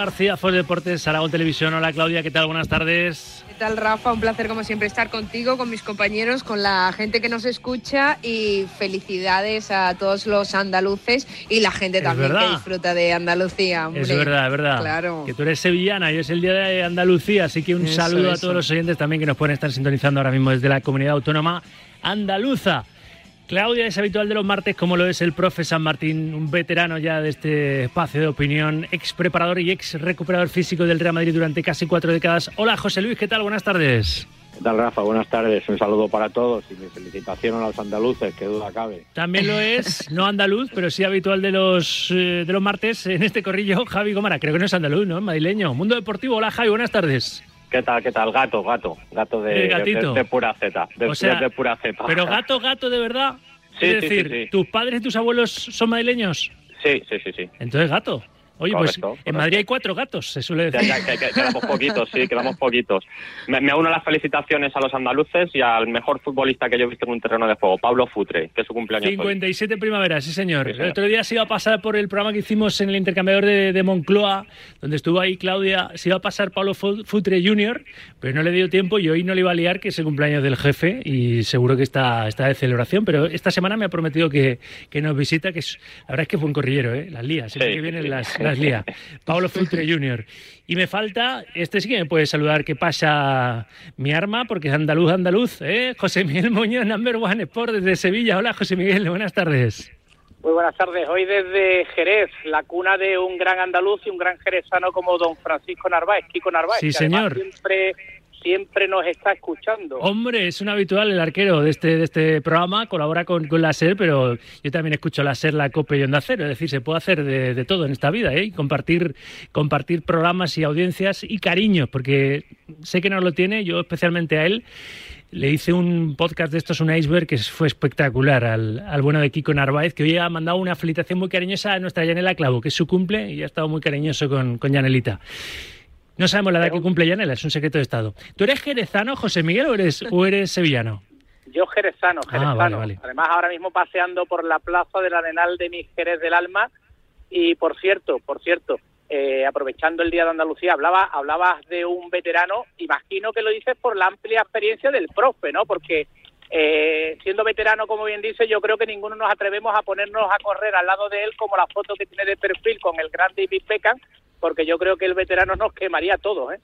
García, Fue Deportes, Aragón Televisión. Hola Claudia, ¿qué tal? Buenas tardes. ¿Qué tal Rafa? Un placer como siempre estar contigo, con mis compañeros, con la gente que nos escucha y felicidades a todos los andaluces y la gente también que disfruta de Andalucía. Es verdad, es verdad. Claro. Que tú eres sevillana y es el día de Andalucía, así que un saludo a todos los oyentes también que nos pueden estar sintonizando ahora mismo desde la comunidad autónoma andaluza. Claudia es habitual de los martes, como lo es el profe San Martín, un veterano ya de este espacio de opinión, ex preparador y ex recuperador físico del Real Madrid durante casi cuatro décadas. Hola José Luis, ¿qué tal? Buenas tardes. ¿Qué tal, Rafa? Buenas tardes. Un saludo para todos y mi felicitación a los andaluces, que duda cabe. También lo es, no andaluz, pero sí habitual de los, eh, de los martes en este corrillo, Javi Gomara. Creo que no es andaluz, ¿no? Madrileño. Mundo Deportivo. Hola, Javi. Buenas tardes. ¿Qué tal, qué tal? Gato, gato. Gato de, de, pura Z. De, pura Z. Pero gato, gato de verdad. Sí, es decir, ¿tus padres y tus abuelos son madrileños? Sí, sí, sí, sí. Entonces gato. Oye, pues en Madrid hay cuatro gatos, se suele decir. quedamos poquitos, sí, quedamos poquitos. Me, uno las felicitaciones a los andaluces y al mejor futbolista que yo he visto en un terreno de juego, Pablo Futre, que es su cumpleaños 57 primavera, sí señor. El otro día se iba a pasar por el programa que hicimos en el intercambiador de, Moncloa, donde estuvo ahí Claudia, se iba a pasar Pablo Futre Jr., pero no le dio tiempo y hoy no le iba a liar, que es el cumpleaños del jefe y seguro que está, está de celebración, pero esta semana me ha prometido que, que nos visita, que es, la verdad es que fue un corrillero, ¿eh? las lías, siempre que vienen las lía. Pablo Futre Jr. Y me falta, este sí que me puede saludar, que pasa mi arma, porque es andaluz, andaluz, ¿eh? José Miguel Muñoz, number one sport desde Sevilla. Hola, José Miguel, buenas tardes. Muy buenas tardes. Hoy desde Jerez, la cuna de un gran andaluz y un gran jerezano como don Francisco Narváez, Kiko Narváez. Sí, señor. Siempre siempre nos está escuchando. Hombre, es un habitual el arquero de este, de este programa, colabora con, con la SER, pero yo también escucho la SER, la COPE y Onda Cero, es decir, se puede hacer de, todo en esta vida, ¿eh? compartir, compartir programas y audiencias y cariños, porque sé que no lo tiene, yo especialmente a él. Le hice un podcast de estos, un iceberg, que fue espectacular al, al bueno de Kiko Narváez, que hoy ha mandado una felicitación muy cariñosa a nuestra Yanela Clavo, que es su cumple, y ha estado muy cariñoso con, con Yanelita. No sabemos la edad que cumple Yanela, es un secreto de Estado. ¿Tú eres jerezano, José Miguel, o eres, o eres sevillano? Yo jerezano, ah, jerezano. Además, ahora mismo paseando por la plaza del Arenal de mi Jerez del Alma. Y por cierto, por cierto, eh, aprovechando el Día de Andalucía, hablaba, hablabas de un veterano, imagino que lo dices por la amplia experiencia del profe, ¿no? Porque eh, siendo veterano, como bien dice, yo creo que ninguno nos atrevemos a ponernos a correr al lado de él como la foto que tiene de perfil con el gran David Beckham, porque yo creo que el veterano nos quemaría todo, ¿eh?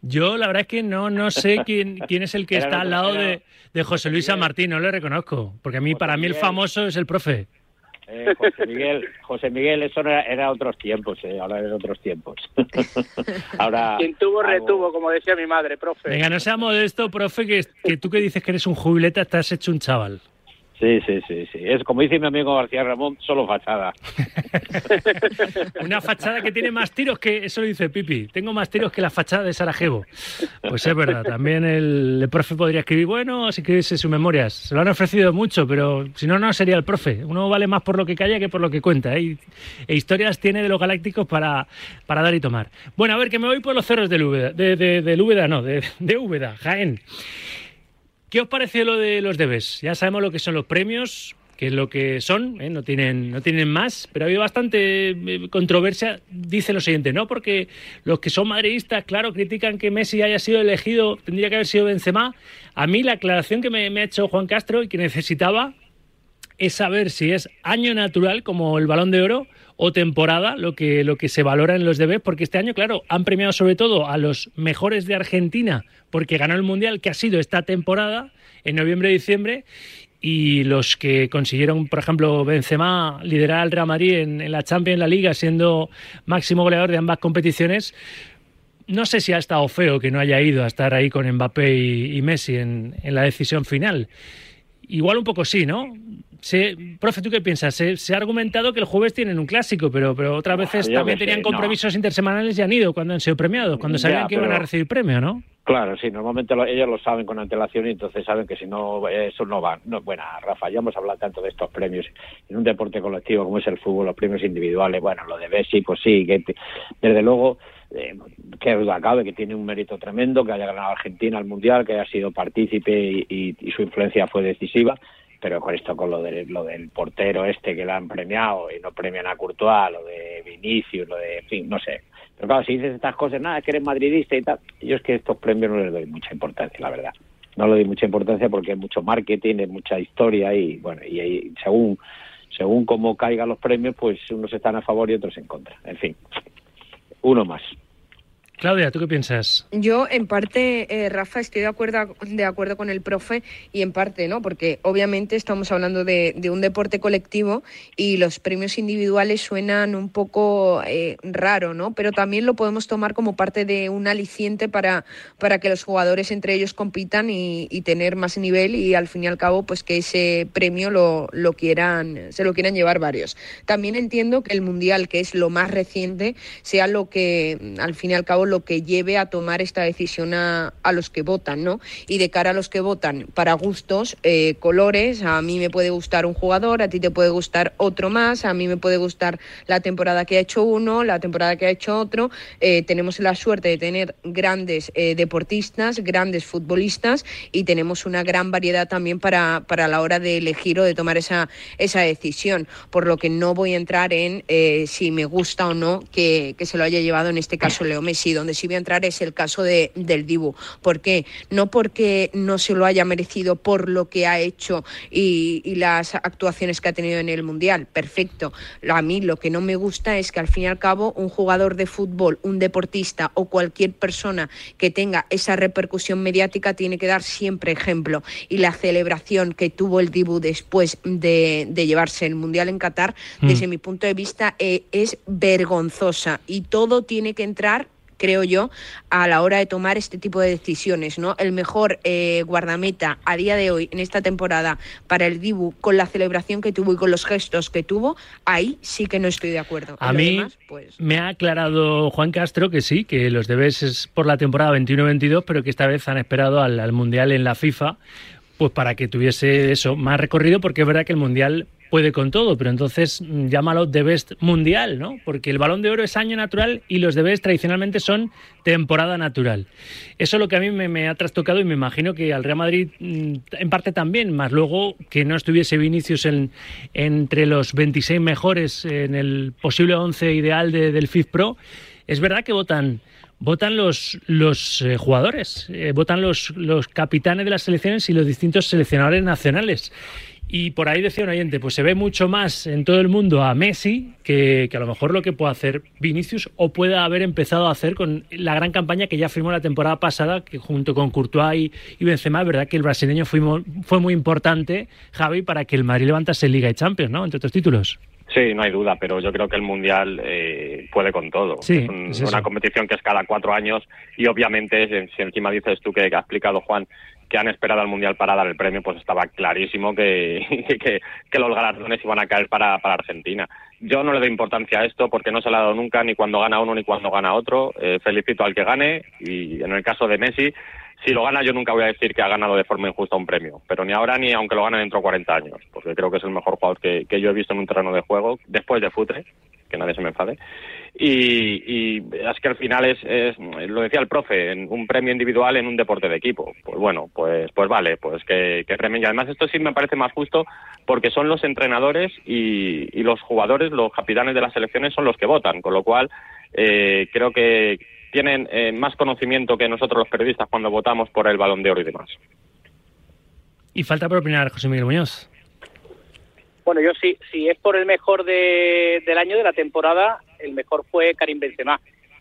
Yo la verdad es que no, no sé quién, quién es el que está al lado de, de José Luis San Martín, no le reconozco, porque a mí, para mí el famoso es el profe. Eh, José Miguel, José Miguel, eso era, otros tiempos, eh, ahora eran otros tiempos. ahora quien tuvo retuvo, como decía mi madre, profe. Venga, no sea modesto, profe, que, que tú que dices que eres un jubileta, estás hecho un chaval. Sí, sí, sí, sí. Es como dice mi amigo García Ramón, solo fachada. Una fachada que tiene más tiros que, eso lo dice Pipi, tengo más tiros que la fachada de Sarajevo. Pues es verdad, también el, profe podría escribir, bueno, si escribirse sus memorias. Se lo han ofrecido mucho, pero si no, no sería el profe. Uno vale más por lo que calla que por lo que cuenta. ¿eh? E historias tiene de los galácticos para, para dar y tomar. Bueno, a ver, que me voy por los cerros del Úbeda, de, de, no, de, de Úbeda, Jaén. ¿Qué os parece lo de los debes? Ya sabemos lo que son los premios, que es lo que son, ¿eh? no, tienen, no tienen más, pero ha habido bastante eh, controversia, dice lo siguiente, ¿no? Porque los que son madridistas, claro, critican que Messi haya sido elegido, tendría que haber sido Benzema. A mí la aclaración que me, me ha hecho Juan Castro y que necesitaba es saber si es año natural como el balón de oro o temporada lo que, lo que se valora en los debes, porque este año, claro, han premiado sobre todo a los mejores de Argentina, porque ganó el Mundial, que ha sido esta temporada, en noviembre y los que consiguieron, por ejemplo, Benzema liderar al Real Madrid en, la Champions, en la Liga, siendo máximo goleador de ambas competiciones, no sé si ha estado feo que no haya ido a estar ahí con Mbappé y, Messi en la decisión final. Igual un poco sí, ¿no? profe, ¿tú qué piensas? Se, ha argumentado que el jueves tienen un clásico, pero, pero otras veces también tenían compromisos intersemanales y han ido cuando han sido premiados, cuando sabían que iban a recibir premio, ¿no? Claro, sí, normalmente ellos lo saben con antelación y entonces saben que si no, eso no va. No, bueno, Rafa, ya hemos hablado tanto de estos premios en un deporte colectivo como es el fútbol, los premios individuales, bueno, lo de Bessi, pues sí, que desde luego, eh, que duda cabe que tiene un mérito tremendo, que haya ganado Argentina al Mundial, que haya sido partícipe y su influencia fue decisiva pero con esto, con lo, de, lo del portero este que le han premiado y no premian a Courtois, lo de Vinicius, lo de, en fin, no sé. Pero claro, si dices estas cosas, nada, que eres madridista y tal, yo es que estos premios no les doy mucha importancia, la verdad. No le doy mucha importancia porque hay mucho marketing, hay mucha historia y, bueno, y, y según según cómo caigan los premios, pues unos están a favor y otros en contra. En fin, uno más. Claudia, ¿tú qué piensas? Yo, en parte, eh, Rafa, estoy de acuerdo, de acuerdo con el profe y en parte no, porque obviamente estamos hablando de, un deporte colectivo y los premios individuales suenan un poco eh, raro, ¿no? Pero también lo podemos tomar como parte de un aliciente para, para que los jugadores entre ellos compitan y, tener más nivel y al fin y al cabo, pues que ese premio lo, lo quieran, se lo quieran llevar varios. También entiendo que el Mundial, que es lo más reciente, sea lo que al fin y al cabo lo que lleve a tomar esta decisión a, los que votan, ¿no? Y de cara a los que votan para gustos, eh, colores, a mí me puede gustar un jugador, a ti te puede gustar otro más, a mí me puede gustar la temporada que ha hecho uno, la temporada que ha hecho otro. Eh, tenemos la suerte de tener grandes eh, deportistas, grandes futbolistas y tenemos una gran variedad también para, para la hora de elegir o de tomar esa, esa decisión, por lo que no voy a entrar en si me gusta o no que, que se lo haya llevado en este caso Leo Messi donde sí voy a entrar es el caso de, del Dibu. ¿Por qué? No porque no se lo haya merecido por lo que ha hecho y, las actuaciones que ha tenido en el Mundial. Perfecto. A mí lo que no me gusta es que al fin y al cabo un jugador de fútbol, un deportista o cualquier persona que tenga esa repercusión mediática tiene que dar siempre ejemplo. Y la celebración que tuvo el Dibu después de, llevarse el Mundial en Qatar, mm. desde mi punto de vista, eh, es vergonzosa. Y todo tiene que entrar creo yo, a la hora de tomar este tipo de decisiones. ¿no? El mejor eh, guardameta a día de hoy, en esta temporada, para el Dibu, con la celebración que tuvo y con los gestos que tuvo, ahí sí que no estoy de acuerdo. A mí pues... me ha aclarado Juan Castro que sí, que los debes es por la temporada 21-22, pero que esta vez han esperado al Mundial en la FIFA pues para que tuviese eso más recorrido, porque es verdad que el Mundial puede con todo, pero entonces mm, llámalo The Best Mundial, ¿no? Porque el balón de oro es año natural y los The Best tradicionalmente son temporada natural. Eso es lo que a mí me, ha trastocado y me imagino que al Real Madrid mm, en parte también, más luego que no estuviese Vinicius en, entre los 26 mejores en el posible 11 ideal del FIF Pro. Es verdad que votan votan los, los eh, jugadores, eh, votan los, los capitanes de las selecciones y los distintos seleccionadores nacionales. Y por ahí decía un oyente, pues se ve mucho más en todo el mundo a Messi que, a lo mejor lo que puede hacer Vinicius o puede haber empezado a hacer con la gran campaña que ya firmó la temporada pasada, que junto con Courtois y, Benzema, es verdad que el brasileño fue, fue muy importante, Javi, para que el Madrid levantase Liga y Champions, ¿no? Entre otros títulos. Sí, no hay duda, pero yo creo que el Mundial eh, puede con todo. es, una competición que es cada cuatro años y obviamente, si encima dices tú que ha explicado Juan que han esperado al Mundial para dar el premio, pues estaba clarísimo que, que, los galardones iban a caer para, para, Argentina. Yo no le doy importancia a esto porque no se le ha dado nunca ni cuando gana uno ni cuando gana otro. Eh, felicito al que gane y en el caso de Messi, si lo gana yo nunca voy a decir que ha ganado de forma injusta un premio, pero ni ahora ni aunque lo gane dentro de 40 años, porque creo que es el mejor jugador que, yo he visto en un terreno de juego, después de Futre, que nadie se me enfade. Y, es que al final es, lo decía el profe, un premio individual en un deporte de equipo. Pues bueno, pues, pues vale, pues que, que. Y además esto sí me parece más justo porque son los entrenadores y, y los jugadores, los capitanes de las selecciones son los que votan, con lo cual eh, creo que tienen eh, más conocimiento que nosotros los periodistas cuando votamos por el balón de oro y demás. Y falta por opinar José Miguel Muñoz. Bueno, yo sí, si es por el mejor del año, de la temporada, el mejor fue Karim Benzema.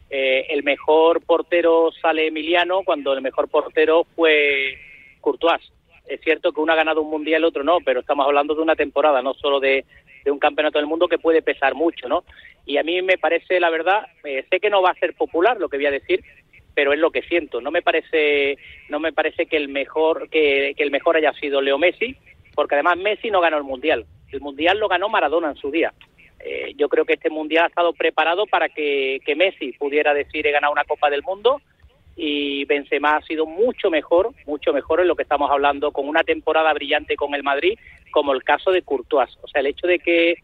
Eh, el mejor portero sale Emiliano cuando el mejor portero fue Courtois. Es cierto que uno ha ganado un mundial, el otro no, pero estamos hablando de una temporada, no solo de, un campeonato del mundo que puede pesar mucho, ¿no? Y a mí me parece, la verdad, eh, sé que no va a ser popular lo que voy a decir, pero es lo que siento. No me parece, no me parece que el mejor, que el mejor haya sido Leo Messi, porque además Messi no ganó el mundial. El Mundial lo ganó Maradona en su día. Eh, yo creo que este Mundial ha estado preparado para que, Messi pudiera decir he ganado una Copa del Mundo y Benzema ha sido mucho mejor, mucho mejor en lo que estamos hablando, con una temporada brillante con el Madrid, como el caso de Courtois. O sea, el hecho de que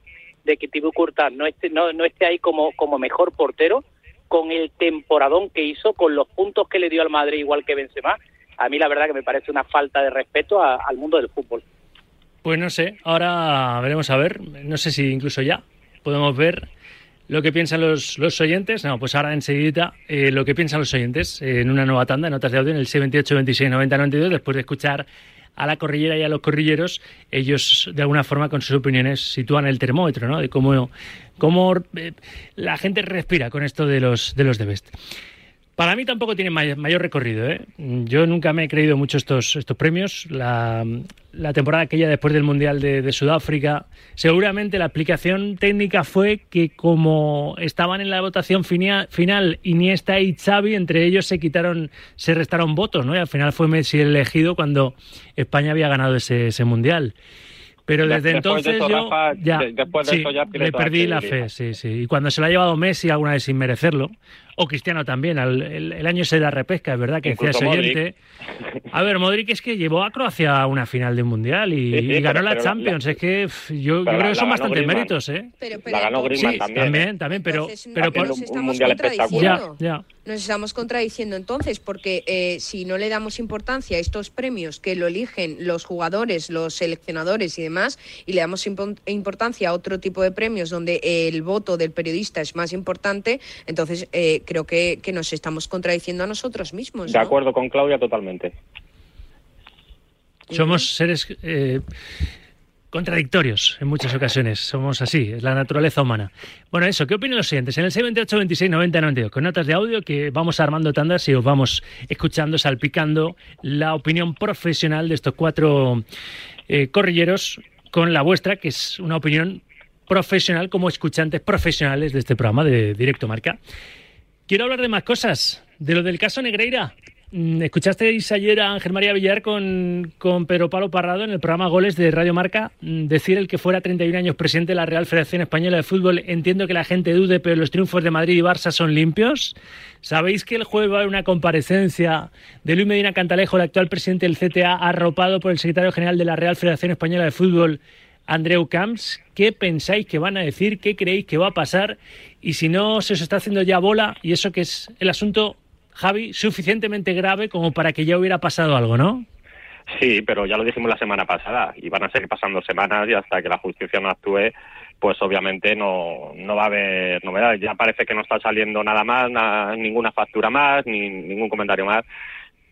de que Thibaut Courtois no esté, no, no esté ahí como, como mejor portero, con el temporadón que hizo, con los puntos que le dio al Madrid igual que Benzema, a mí la verdad que me parece una falta de respeto al mundo del fútbol. Pues no sé, ahora veremos a ver, no sé si incluso ya podemos ver lo que piensan los, los oyentes. No, pues ahora enseguida eh, lo que piensan los oyentes en una nueva tanda, notas de audio en el 78 26 90 92, después de escuchar a la corrillera y a los corrilleros, ellos de alguna forma con sus opiniones sitúan el termómetro, ¿no? De cómo, cómo eh, la gente respira con esto de los de los de Best. Para mí tampoco tiene mayor recorrido. ¿eh? Yo nunca me he creído mucho estos, estos premios. La, temporada aquella después del Mundial de, Sudáfrica, seguramente la aplicación técnica fue que como estaban en la votación final Iniesta y Xavi, entre ellos se quitaron, se restaron votos, ¿no? Y al final fue Messi el elegido cuando España había ganado ese, ese Mundial. Pero desde entonces yo ya, me perdí la fe, sí, sí. Y cuando se lo ha llevado Messi alguna vez sin merecerlo, o Cristiano también. El, año se da repesca, es verdad que decía ese oyente. A ver, Modric es que llevó a Croacia a una final de un mundial y, ganó la Champions. es que yo, creo que son bastantes méritos, ¿eh? Pero, la ganó Griezmann también. También, ¿eh? también, pero, pero por, un mundial espectacular. Ya, ya nos estamos contradiciendo entonces, porque eh, si no le damos importancia a estos premios que lo eligen los jugadores, los seleccionadores y demás, y le damos importancia a otro tipo de premios donde el voto del periodista es más importante, entonces eh, creo que, nos estamos contradiciendo a nosotros mismos. De acuerdo con Claudia totalmente. Somos seres eh, contradictorios en muchas ocasiones. Somos así, es la naturaleza humana. Bueno, eso, ¿qué opinan los siguientes? En el 78 26 90 92, con notas de audio que vamos armando tandas y os vamos escuchando, salpicando la opinión profesional de estos cuatro eh, corrilleros con la vuestra, que es una opinión profesional como escuchantes profesionales de este programa de Directo Marca. Quiero hablar de más cosas, de lo del caso Negreira. Mm, ¿Escuchasteis ayer a Ángel María Villar con, con Pedro Pablo Parrado en el programa Goles de Radio Marca mm, decir el que fuera 31 años presidente de la Real Federación Española de Fútbol? Entiendo que la gente dude, pero los triunfos de Madrid y Barça son limpios. ¿Sabéis que el jueves va a haber una comparecencia de Luis Medina Cantalejo, el actual presidente del CTA, arropado por el secretario general de la Real Federación Española de Fútbol, Andreu Camps? ¿Qué pensáis que van a decir? ¿Qué creéis que va a pasar? Y si no se os está haciendo ya bola, y eso que es el asunto Javi, suficientemente grave como para que ya hubiera pasado algo, ¿no? Sí, pero ya lo dijimos la semana pasada y van a seguir pasando semanas y hasta que la justicia no actúe, pues obviamente no, no va a haber novedades. Ya parece que no está saliendo nada más, ninguna factura más, ni ningún comentario más.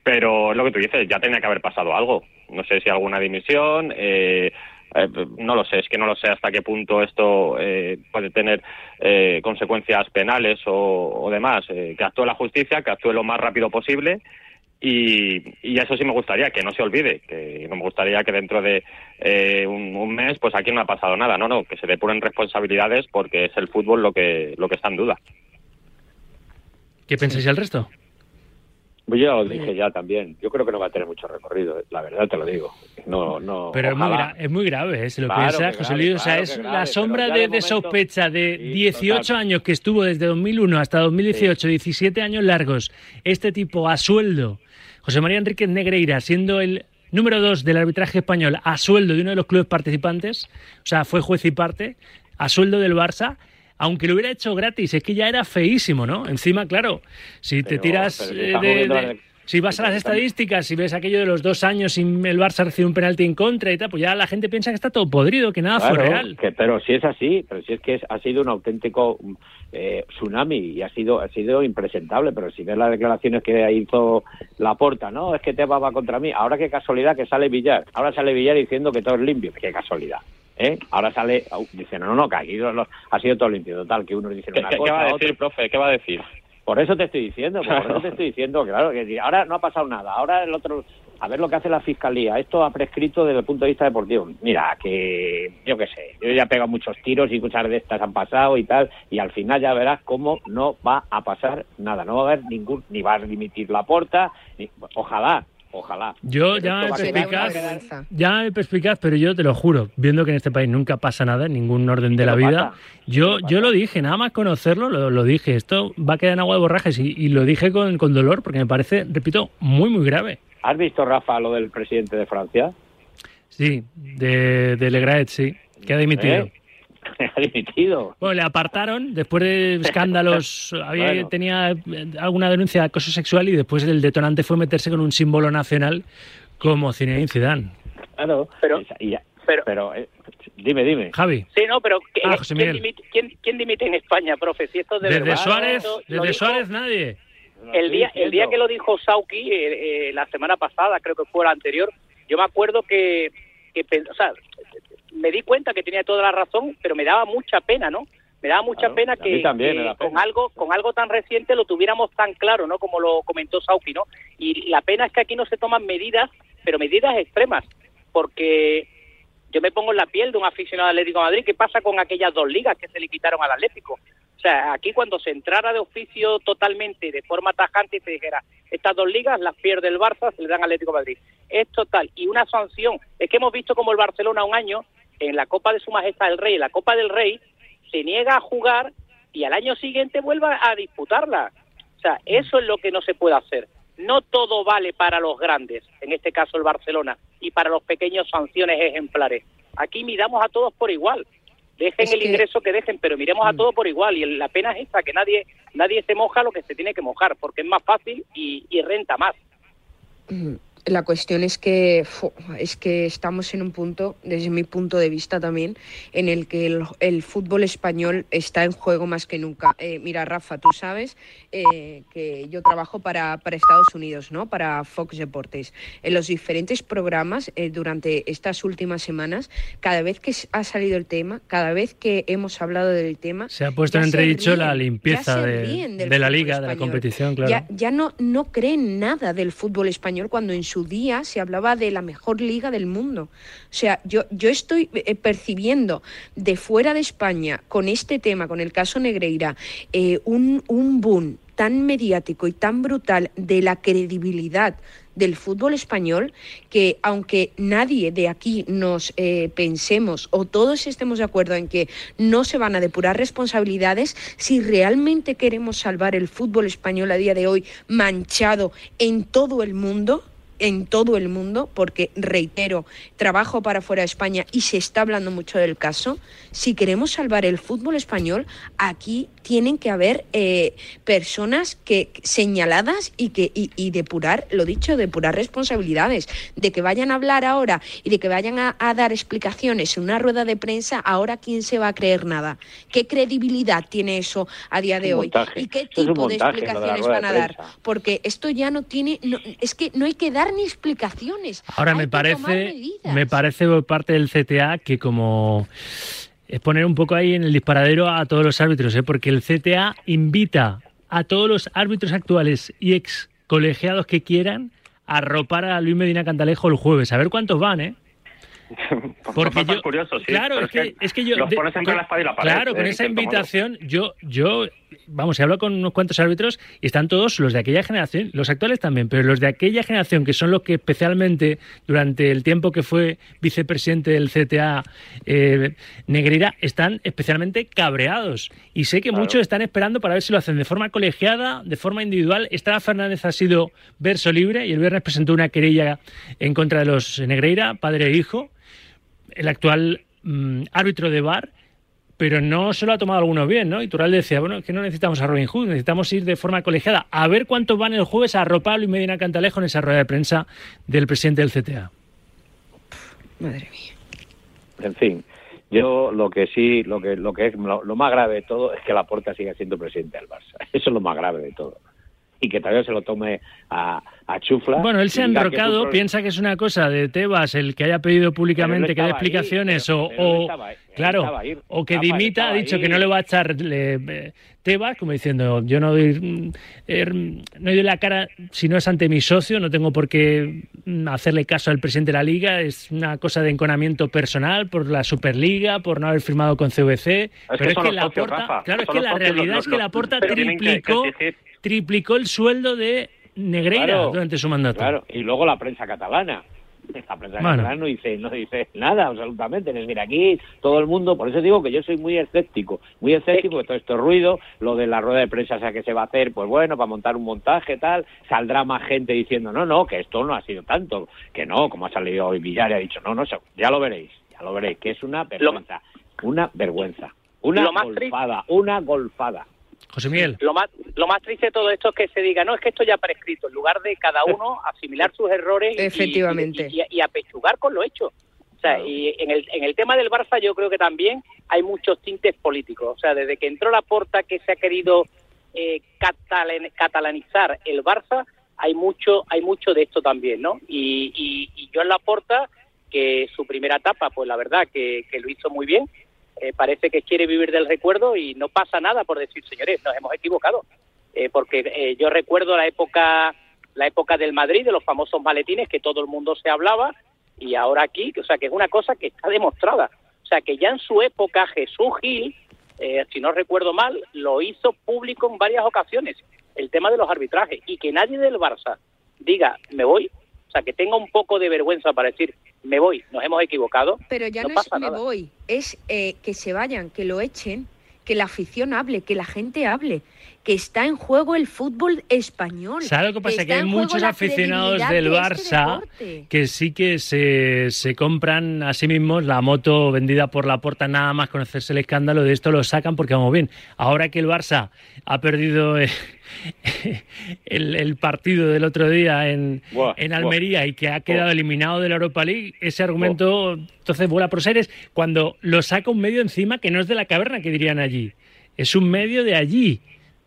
Pero es lo que tú dices, ya tenía que haber pasado algo. No sé si alguna dimisión, eh, eh, no lo sé, es que no lo sé hasta qué punto esto eh, puede tener eh, consecuencias penales o, demás. que actúe la justicia, que actúe lo más rápido posible y, eso sí me gustaría, que no se olvide, que no me gustaría que dentro de un, mes, pues aquí no ha pasado nada, no, no, que se depuren responsabilidades porque es el fútbol lo que, lo que está en duda. ¿Qué pensáis al resto? Pues yo lo dije ya también. Yo creo que no va a tener mucho recorrido, la verdad te lo digo. No, no. Pero es muy, es muy, grave, ¿eh? se lo piensas, José Luis. o sea, es la sombra de, sospecha de 18 años que estuvo desde 2001 hasta 2018, 17 años largos. Este tipo a sueldo, José María Enríquez Negreira, siendo el número dos del arbitraje español a sueldo de uno de los clubes participantes, o sea, fue juez y parte, a sueldo del Barça aunque lo hubiera hecho gratis, es que ya era feísimo, ¿no? Encima, claro, si te tiras eh, de, Si vas a las estadísticas, si ves aquello de los dos años sin el Barça recibe un penalti en contra y tal, pues ya la gente piensa que está todo podrido, que nada fue real. pero si es así, pero si es que ha sido un auténtico eh, tsunami y ha sido ha sido impresentable, pero si ves las declaraciones que hizo Laporta, no, es que te va contra mí, ahora qué casualidad que sale Villar, ahora sale Villar diciendo que todo es limpio, qué casualidad. ¿Eh? Ahora sale, dice, no, no, no, que aquí ha sido todo limpio, total, que uno dice una cosa. ¿Qué va a decir, profe? ¿Qué va a decir? Por eso te estoy diciendo, por eso te estoy diciendo, claro, que ahora no ha pasado nada, ahora el otro, a ver lo que hace la fiscalía, esto ha prescrito desde el punto de vista deportivo. Mira, que yo qué sé, yo ya he pegado muchos tiros y muchas de estas han pasado y tal, y al final ya verás cómo no va a pasar nada, no va a haber ningún, ni va a dimitir la porta, ni, ojalá, Ojalá. Yo ya me perspicaz, ya perspicaz, pero yo te lo juro, viendo que en este país nunca pasa nada, en ningún orden de la vida, yo, yo lo dije, nada más conocerlo, lo, dije, esto va a quedar en agua de borrajes y, lo dije con, con, dolor porque me parece, repito, muy, muy grave. ¿Has visto, Rafa, lo del presidente de Francia? Sí, de, de Legraet, sí, que ha dimitido. ¿Eh? ha dimitido. Bueno, le apartaron después de escándalos. había, Tenía alguna denuncia de acoso sexual y después el detonante fue meterse con un símbolo nacional como Zinedine Zidane. Claro, pero y, pero, eh, dime, dime. Javi. Sí, no, pero ah, ¿quién, dimite, en España, profe? Si esto de desde Suárez, desde Suárez nadie. El día, el día que lo dijo Sauki, eh, eh, la semana pasada, creo que fue la anterior, yo me acuerdo que, que, o sea, me di cuenta que tenía toda la razón, pero me daba mucha pena, ¿no? Me daba mucha pena que, con algo con algo tan reciente lo tuviéramos tan claro, ¿no? Como lo comentó Sauki, ¿no? Y la pena es que aquí no se toman medidas, pero medidas extremas, porque yo me pongo en la piel de un aficionado Atlético de Madrid, ¿qué pasa con aquellas dos ligas que se le quitaron al Atlético? O sea, aquí cuando se entrara de oficio totalmente, de forma tajante, y se dijera, estas dos ligas las pierde el Barça, se le dan al Atlético de Madrid. Es total. Y una sanción, es que hemos visto como el Barcelona un año en la Copa de Su Majestad el Rey, en la Copa del Rey, se niega a jugar y al año siguiente vuelve a disputarla. O sea, eso es lo que no se puede hacer. No todo vale para los grandes, en este caso el Barcelona, y para los pequeños sanciones ejemplares. Aquí miramos a todos por igual. Dejen el ingreso que dejen, pero miremos a mm. todos por igual. Y la pena es esta, que nadie, nadie se moja lo que se tiene que mojar, porque es más fácil y, y renta más. Mm la cuestión es que, es que estamos en un punto, desde mi punto de vista también, en el que el, fútbol español está en juego más que nunca. Eh, mira, Rafa, tú sabes eh, que yo trabajo para, para, Estados Unidos, ¿no? Para Fox Deportes. En los diferentes programas eh, durante estas últimas semanas, cada vez que ha salido el tema, cada vez que hemos hablado del tema... Se ha puesto en entredicho la limpieza de, la liga, de la competición, claro. Ya, ya no, no creen nada del fútbol español cuando en su día se hablaba de la mejor liga del mundo. O sea, yo, yo estoy eh, percibiendo de fuera de España con este tema, con el caso Negreira, eh, un, un boom tan mediático y tan brutal de la credibilidad del fútbol español que aunque nadie de aquí nos eh, pensemos o todos estemos de acuerdo en que no se van a depurar responsabilidades, si realmente queremos salvar el fútbol español a día de hoy manchado en todo el mundo, en todo el mundo, porque reitero, trabajo para fuera de España y se está hablando mucho del caso. Si queremos salvar el fútbol español, aquí tienen que haber eh, personas que señaladas y que y, depurar, lo dicho, depurar responsabilidades, de que vayan a hablar ahora y de que vayan a, dar explicaciones en una rueda de prensa. Ahora quién se va a creer nada. ¿Qué credibilidad tiene eso a día de hoy? ¿Y qué tipo de explicaciones van a dar? Porque esto ya no tiene, es que no hay que dar ni explicaciones. Ahora me parece, me parece por parte del CTA que como es poner un poco ahí en el disparadero a todos los árbitros, ¿eh? porque el CTA invita a todos los árbitros actuales y ex colegiados que quieran a ropar a Luis Medina Cantalejo el jueves. A ver cuántos van, ¿eh? Porque yo, curioso, sí, claro, es que, es que, yo, los pones entre la espada y la pared. Claro, con esa invitación, yo, yo, vamos, he hablado con unos cuantos árbitros y están todos los de aquella generación, los actuales también, pero los de aquella generación que son los que especialmente durante el tiempo que fue vicepresidente del CTA eh, Negreira están especialmente cabreados. Y sé que muchos están esperando para ver si lo hacen de forma colegiada, de forma individual. Estrada Fernández ha sido verso libre y el viernes presentó una querella en contra de los Negreira, padre e hijo. El actual mm, árbitro de VAR, pero no se lo ha tomado algunos bien, ¿no? Y Tural decía, bueno, que no necesitamos a Robin Hood, necesitamos ir de forma colegiada. A ver cuántos van el jueves a arropar y Medina Cantalejo en esa rueda de prensa del presidente del CTA. Madre mía. En fin, yo lo que sí, lo que, lo que es lo, lo más grave de todo es que la Laporta siga siendo presidente del Barça. Eso es lo más grave de todo y que todavía se lo tome a, Chufla. Bueno, él se ha enrocado, piensa que es una cosa de Tebas el que haya pedido públicamente que dé explicaciones o, claro, o que dimita, ha dicho que no le va a echar Tebas, como diciendo, yo no doy, mm, er, no doy la cara si no es ante mi socio, no tengo por qué mm, hacerle caso al presidente de la liga, es una cosa de enconamiento personal por la Superliga, por no haber firmado con CVC, pero es que la porta, claro, es que la realidad es que la porta triplicó triplicó el sueldo de Negreira durante su mandato. Claro, y luego la prensa catalana. La prensa catalana no dice, no dice nada, absolutamente. Mira, aquí todo el mundo, por eso digo que yo soy muy escéptico, muy escéptico de todo este ruido, lo de la rueda de prensa, o sea, que se va a hacer, pues bueno, para montar un montaje, tal, saldrá más gente diciendo, no, no, que esto no ha sido tanto, que no, como ha salido hoy Villar y ha dicho, no, no, ya lo veréis, ya lo veréis, que es una vergüenza, una vergüenza, una golfada, una golfada. José Miguel. Lo más, lo más triste de todo esto es que se diga, no, es que esto ya prescrito, en lugar de cada uno asimilar sus errores Efectivamente. Y, y, apechugar con lo hecho. O sea, y en el, en el tema del Barça yo creo que también hay muchos tintes políticos. O sea, desde que entró la porta que se ha querido eh, catalanizar el Barça, hay mucho, hay mucho de esto también, ¿no? Y, y, yo en la porta, que su primera etapa, pues la verdad que, que lo hizo muy bien, eh, parece que quiere vivir del recuerdo y no pasa nada por decir, señores, nos hemos equivocado. Eh, porque eh, yo recuerdo la época la época del Madrid, de los famosos maletines que todo el mundo se hablaba, y ahora aquí, o sea, que es una cosa que está demostrada. O sea, que ya en su época Jesús Gil, si no recuerdo mal, lo hizo público en varias ocasiones, el tema de los arbitrajes, y que nadie del Barça diga, me voy, o sea, que tenga un poco de vergüenza para decir, me voy, nos hemos equivocado. Pero ya no, es me voy, es que se vayan, que lo echen, que la afición hable, que la gente hable que está en juego el fútbol español. ¿Sabes lo que pasa? Que, hay muchos aficionados del este Barça que sí que se, se, compran a sí mismos la moto vendida por la puerta nada más conocerse el escándalo de esto lo sacan porque vamos bien. Ahora que el Barça ha perdido eh, el, partido del otro día en, en Almería y que ha quedado eliminado de la Europa League, ese argumento entonces vuela por seres cuando lo saca un medio encima que no es de la caverna que dirían allí. Es un medio de allí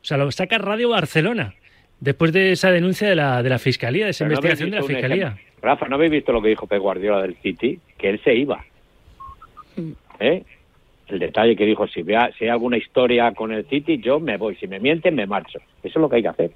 sea, lo saca Radio Barcelona, después de esa denuncia de la, de la Fiscalía, de esa investigación de la Fiscalía. Rafa, ¿no habéis visto lo que dijo Pep Guardiola del City? Que él se iba. Mm. ¿Eh? El detalle que dijo, si, vea, si hay alguna historia con el City, yo me voy. Si me mienten, me marcho. Eso es lo que hay que hacer.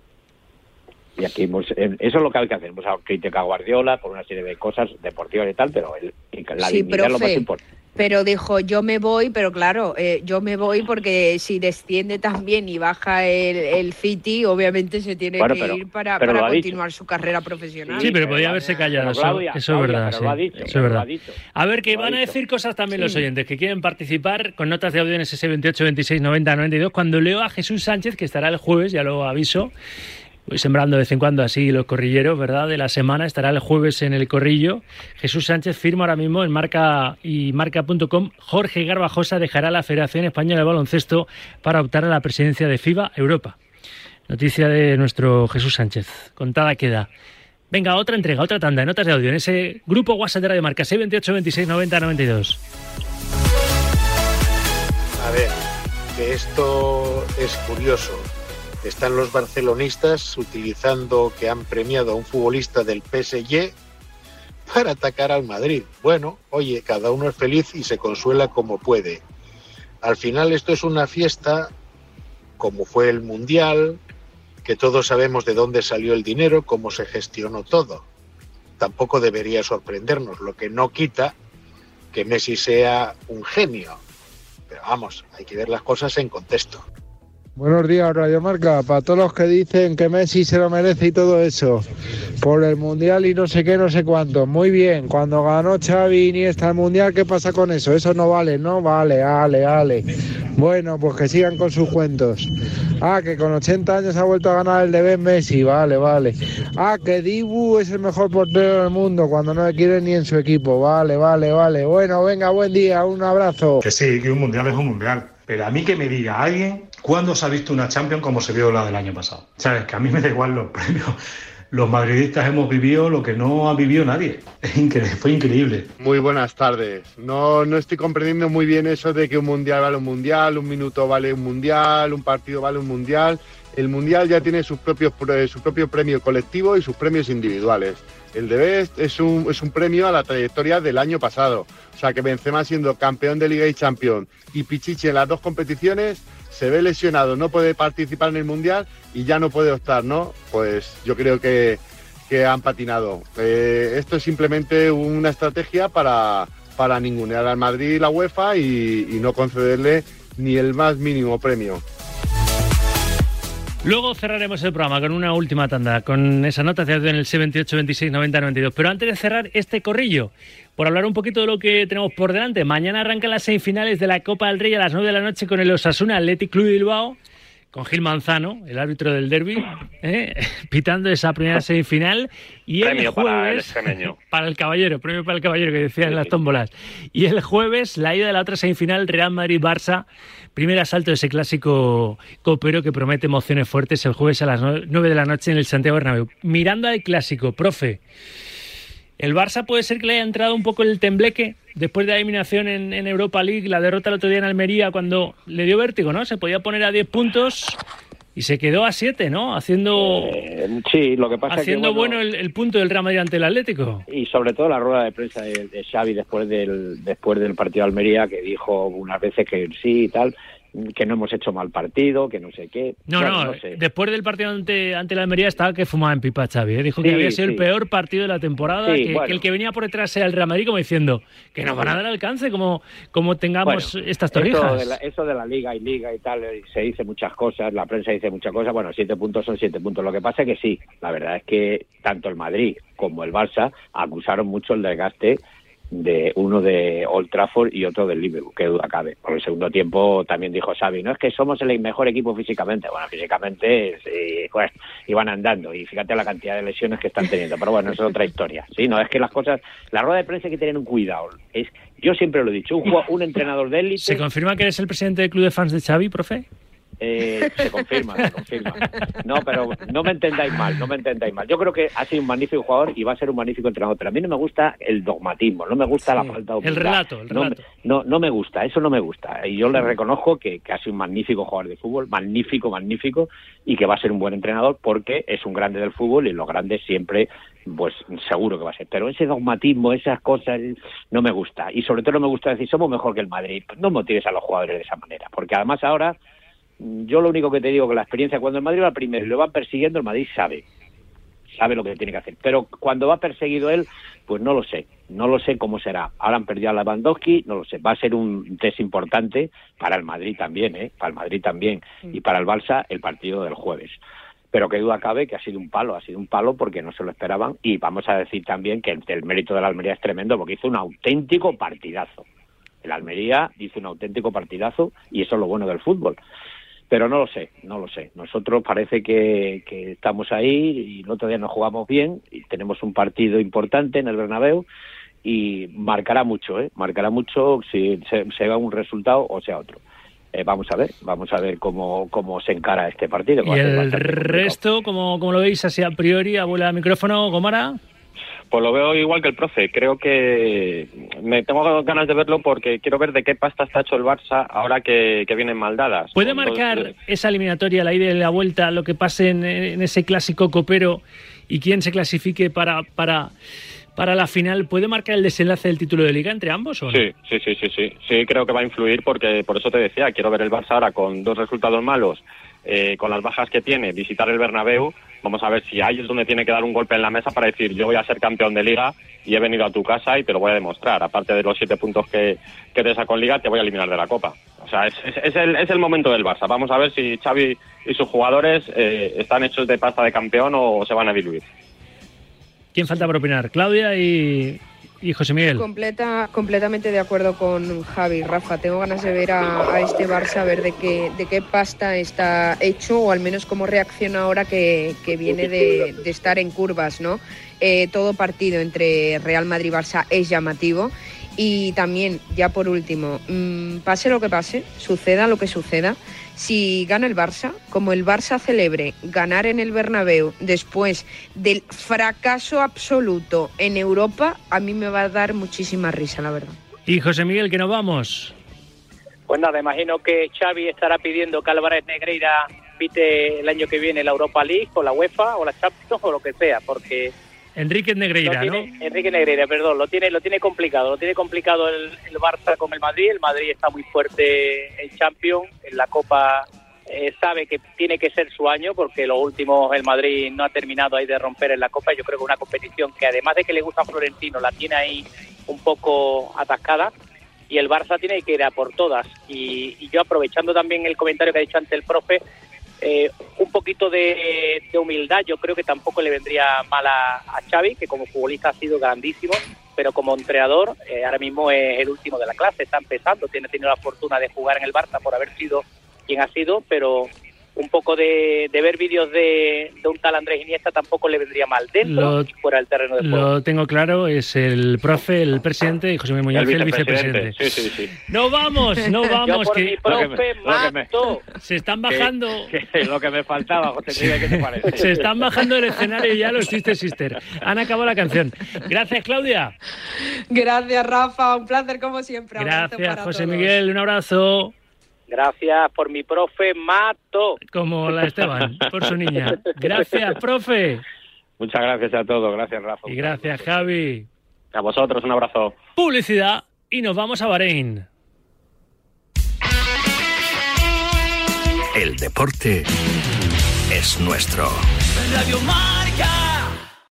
Y aquí pues, eso es lo que hay que hacer. Hemos crítica a Guardiola por una serie de cosas deportivas y tal, pero el, la sí, es lo más importante pero dijo yo me voy, pero claro, eh, yo me voy porque si desciende también y baja el, el City, obviamente se tiene que ir para, para continuar su carrera profesional. Sí, pero podía haberse callado, eso, eso, es verdad. eso es verdad. A ver, que van a decir cosas también los oyentes que quieren participar con notas de audio en ese 28 26 90 92 cuando leo a Jesús Sánchez, que estará el jueves, ya lo aviso, Voy sembrando de vez en cuando así los corrilleros, ¿verdad? De la semana estará el jueves en el corrillo. Jesús Sánchez firma ahora mismo en marca y marca.com. Jorge Garbajosa dejará la Federación Española de Baloncesto para optar a la presidencia de FIBA Europa. Noticia de nuestro Jesús Sánchez. Contada queda. Venga, otra entrega, otra tanda de notas de audio en ese grupo WhatsApp de Radio Marca 628 26 90 92. A ver, que esto es curioso están los barcelonistas utilizando que han premiado a un futbolista del PSG para atacar al Madrid. Bueno, oye, cada uno es feliz y se consuela como puede. Al final esto es una fiesta, como fue el Mundial, que todos sabemos de dónde salió el dinero, cómo se gestionó todo. Tampoco debería sorprendernos, lo que no quita que Messi sea un genio. Pero vamos, hay que ver las cosas en contexto. Buenos días, Radio Marca. Para todos los que dicen que Messi se lo merece y todo eso, por el Mundial y no sé qué, no sé cuánto. Muy bien, cuando ganó Xavi está el Mundial, ¿qué pasa con eso? Eso no vale, ¿no? Vale, ale, ale. Bueno, pues que sigan con sus cuentos. Ah, que con 80 años ha vuelto a ganar el de Messi, vale, vale. Ah, que Dibu es el mejor portero del mundo cuando no le quieren ni en su equipo, vale, vale, vale. Bueno, venga, buen día, un abrazo. Que sí, que un Mundial es un Mundial. Pero a mí que me diga alguien ¿Cuándo se ha visto una Champions como se vio la del año pasado? Sabes que a mí me da igual los premios. Los madridistas hemos vivido lo que no ha vivido nadie. Fue increíble. Muy buenas tardes. No, no estoy comprendiendo muy bien eso de que un mundial vale un mundial, un minuto vale un mundial, un partido vale un mundial. El mundial ya tiene sus propios, su propio premio colectivo y sus premios individuales. El de Best es un, es un premio a la trayectoria del año pasado. O sea que Benzema siendo campeón de Liga y Champions y Pichichi en las dos competiciones se ve lesionado, no puede participar en el Mundial y ya no puede optar, ¿no? Pues yo creo que, han patinado. Eh, esto es simplemente una estrategia para, para ningunear al Madrid y la UEFA y, no concederle ni el más mínimo premio. Luego cerraremos el programa con una última tanda, con esa nota en el C28, 26, 90, 92. Pero antes de cerrar este corrillo, por hablar un poquito de lo que tenemos por delante. Mañana arrancan las semifinales de la Copa del Rey a las 9 de la noche con el Osasuna Athletic Club Bilbao, con Gil Manzano, el árbitro del derby, ¿eh? pitando esa primera semifinal. Y el jueves, para el, para el caballero, premio para el caballero que decían en las tómbolas. Y el jueves, la ida de la otra semifinal, Real Madrid-Barça. Primer asalto de ese clásico copero que promete emociones fuertes el jueves a las 9 de la noche en el Santiago Bernabéu. Mirando al clásico, profe. ¿El Barça puede ser que le haya entrado un poco el tembleque después de la eliminación en, en, Europa League, la derrota el otro día en Almería, cuando le dio vértigo, ¿no? Se podía poner a 10 puntos y se quedó a 7, ¿no? Haciendo, eh, sí, lo que pasa haciendo que, bueno, el, punto del Real Madrid ante el Atlético. Y sobre todo la rueda de prensa de, de Xavi después del, después del partido de Almería, que dijo unas veces que sí y tal, que no hemos hecho mal partido, que no sé qué. No, no, después del partido ante, ante la Almería estaba que fumaba en pipa Xavi, ¿eh? dijo que había sido el peor partido de la temporada, que, el que venía por detrás era el Real Madrid como diciendo que nos van a dar alcance como, como tengamos estas torrijas. Eso de, eso de la liga y liga y tal, eh, se dice muchas cosas, la prensa dice muchas cosas, bueno, siete puntos son siete puntos. Lo que pasa es que sí, la verdad es que tanto el Madrid como el Barça acusaron mucho el desgaste de uno de Old Trafford y otro del Liverpool, que duda cabe. Por el segundo tiempo también dijo Xavi, no es que somos el mejor equipo físicamente. Bueno, físicamente pues, iban andando y fíjate la cantidad de lesiones que están teniendo. Pero bueno, eso es otra historia. Sí, no es que las cosas, la rueda de prensa hay que tener un cuidado. Es, yo siempre lo he dicho, un, un entrenador de élite. ¿Se confirma que eres el presidente del club de fans de Xavi, profe? Eh, se confirma, se confirma. No, pero no me entendáis mal, no me entendáis mal. Yo creo que ha sido un magnífico jugador y va a ser un magnífico entrenador, pero a mí no me gusta el dogmatismo, no me gusta la falta de El relato, el relato. No, no, me gusta, eso no me gusta. Y yo le reconozco que, que ha sido un magnífico jugador de fútbol, magnífico, magnífico, y que va a ser un buen entrenador porque es un grande del fútbol y los grandes siempre pues seguro que va a ser. Pero ese dogmatismo, esas cosas, no me gusta. Y sobre todo no me gusta decir somos mejor que el Madrid. no motives a los jugadores de esa manera. Porque además ahora yo lo único que te digo que la experiencia, cuando el Madrid va primero y lo va persiguiendo, el Madrid sabe, sabe lo que tiene que hacer. Pero cuando va perseguido él, pues no lo sé, no lo sé cómo será. Ahora han perdido a Lewandowski, no lo sé. Va a ser un test importante para el Madrid también, ¿eh? Para el Madrid también. Y para el Balsa, el partido del jueves. Pero que duda cabe que ha sido un palo, ha sido un palo porque no se lo esperaban. Y vamos a decir también que el, el mérito de la Almería es tremendo porque hizo un auténtico partidazo. El Almería hizo un auténtico partidazo y eso es lo bueno del fútbol pero no lo sé, no lo sé. Nosotros parece que, estamos ahí y el otro día nos jugamos bien y tenemos un partido importante en el Bernabéu y marcará mucho, ¿eh? Marcará mucho si se, se un resultado o sea otro. Eh, vamos a ver, vamos a ver cómo, cómo se encara este partido. ¿Y el resto, como, como lo veis así a priori, abuela micrófono, Gomara? Pues lo veo igual que el profe. Creo que me tengo ganas de verlo porque quiero ver de qué pasta está hecho el Barça ahora que, vienen maldadas. ¿Puede marcar esa eliminatoria, la ida y la vuelta, lo que pase en, ese clásico copero y quién se clasifique para, para, para la final? ¿Puede marcar el desenlace del título de liga entre ambos? ¿o sí, sí, sí, sí, sí. Sí, creo que va a influir porque por eso te decía, quiero ver el Barça ahora con dos resultados malos eh, con las bajas que tiene, visitar el Bernabéu, vamos a ver si ahí es donde tiene que dar un golpe en la mesa para decir yo voy a ser campeón de liga y he venido a tu casa y te lo voy a demostrar. Aparte de los siete puntos que, que te saco en liga, te voy a eliminar de la Copa. O sea, es, el, es el momento del Barça. Vamos a ver si Xavi y sus jugadores eh, están hechos de pasta de campeón o se van a diluir. ¿Quién falta por opinar? Claudia y, Completa, completamente de acuerdo con Javi. Rafa, tengo ganas de ver a, este Barça, a ver de qué, de qué pasta está hecho o al menos cómo reacciona ahora que, viene de, estar en curvas, ¿no? Eh, todo partido entre Real Madrid y Barça es llamativo. Y también, ya por último, mm, pase lo que pase, suceda lo que suceda, si gana el Barça, como el Barça celebre ganar en el Bernabéu después del fracaso absoluto en Europa, a mí me va a dar muchísima risa, la verdad. Y José Miguel, que nos vamos. Pues nada, imagino que Xavi estará pidiendo que Álvarez Negreira pite el año que viene la Europa League o la UEFA o la Champions o lo que sea, porque Enrique Negreira, ¿no? Enrique Negreira, perdón, lo tiene, lo tiene complicado, lo tiene complicado el, el, Barça con el Madrid, el Madrid está muy fuerte en Champions, en la Copa eh, sabe que tiene que ser su año porque lo último el Madrid no ha terminado ahí de romper en la Copa, yo creo que una competición que además de que le gusta a Florentino, la tiene ahí un poco atascada y el Barça tiene que ir a por todas. Y, y yo aprovechando también el comentario que ha dicho antes el profe, eh, un poquito de, humildad yo creo que tampoco le vendría mal a, Xavi, que como futbolista ha sido grandísimo, pero como entrenador eh, ahora mismo es el último de la clase, está empezando, tiene tenido la fortuna de jugar en el Barça por haber sido quien ha sido, pero un poco de, ver vídeos de, un tal Andrés Iniesta tampoco le vendría mal dentro y fuera del terreno de juego. Lo tengo claro, es el profe, el presidente y José Miguel Muñoz, el vicepresidente. Sí, sí, sí. No vamos, no vamos. que, mi profe mato. Se están bajando. lo que me faltaba, José ¿qué te parece? Se están bajando del escenario ya los Sister Sister. Han acabado la canción. Gracias, Claudia. Gracias, Rafa. Un placer como siempre. Gracias, José Miguel. Un abrazo. Gracias por mi profe Mato. Como la Esteban, por su niña. Gracias, profe. Muchas gracias a todos. Gracias, Rafa. Y gracias, Javi. A vosotros, un abrazo. Publicidad y nos vamos a Bahrein. El deporte es nuestro. Radio Mar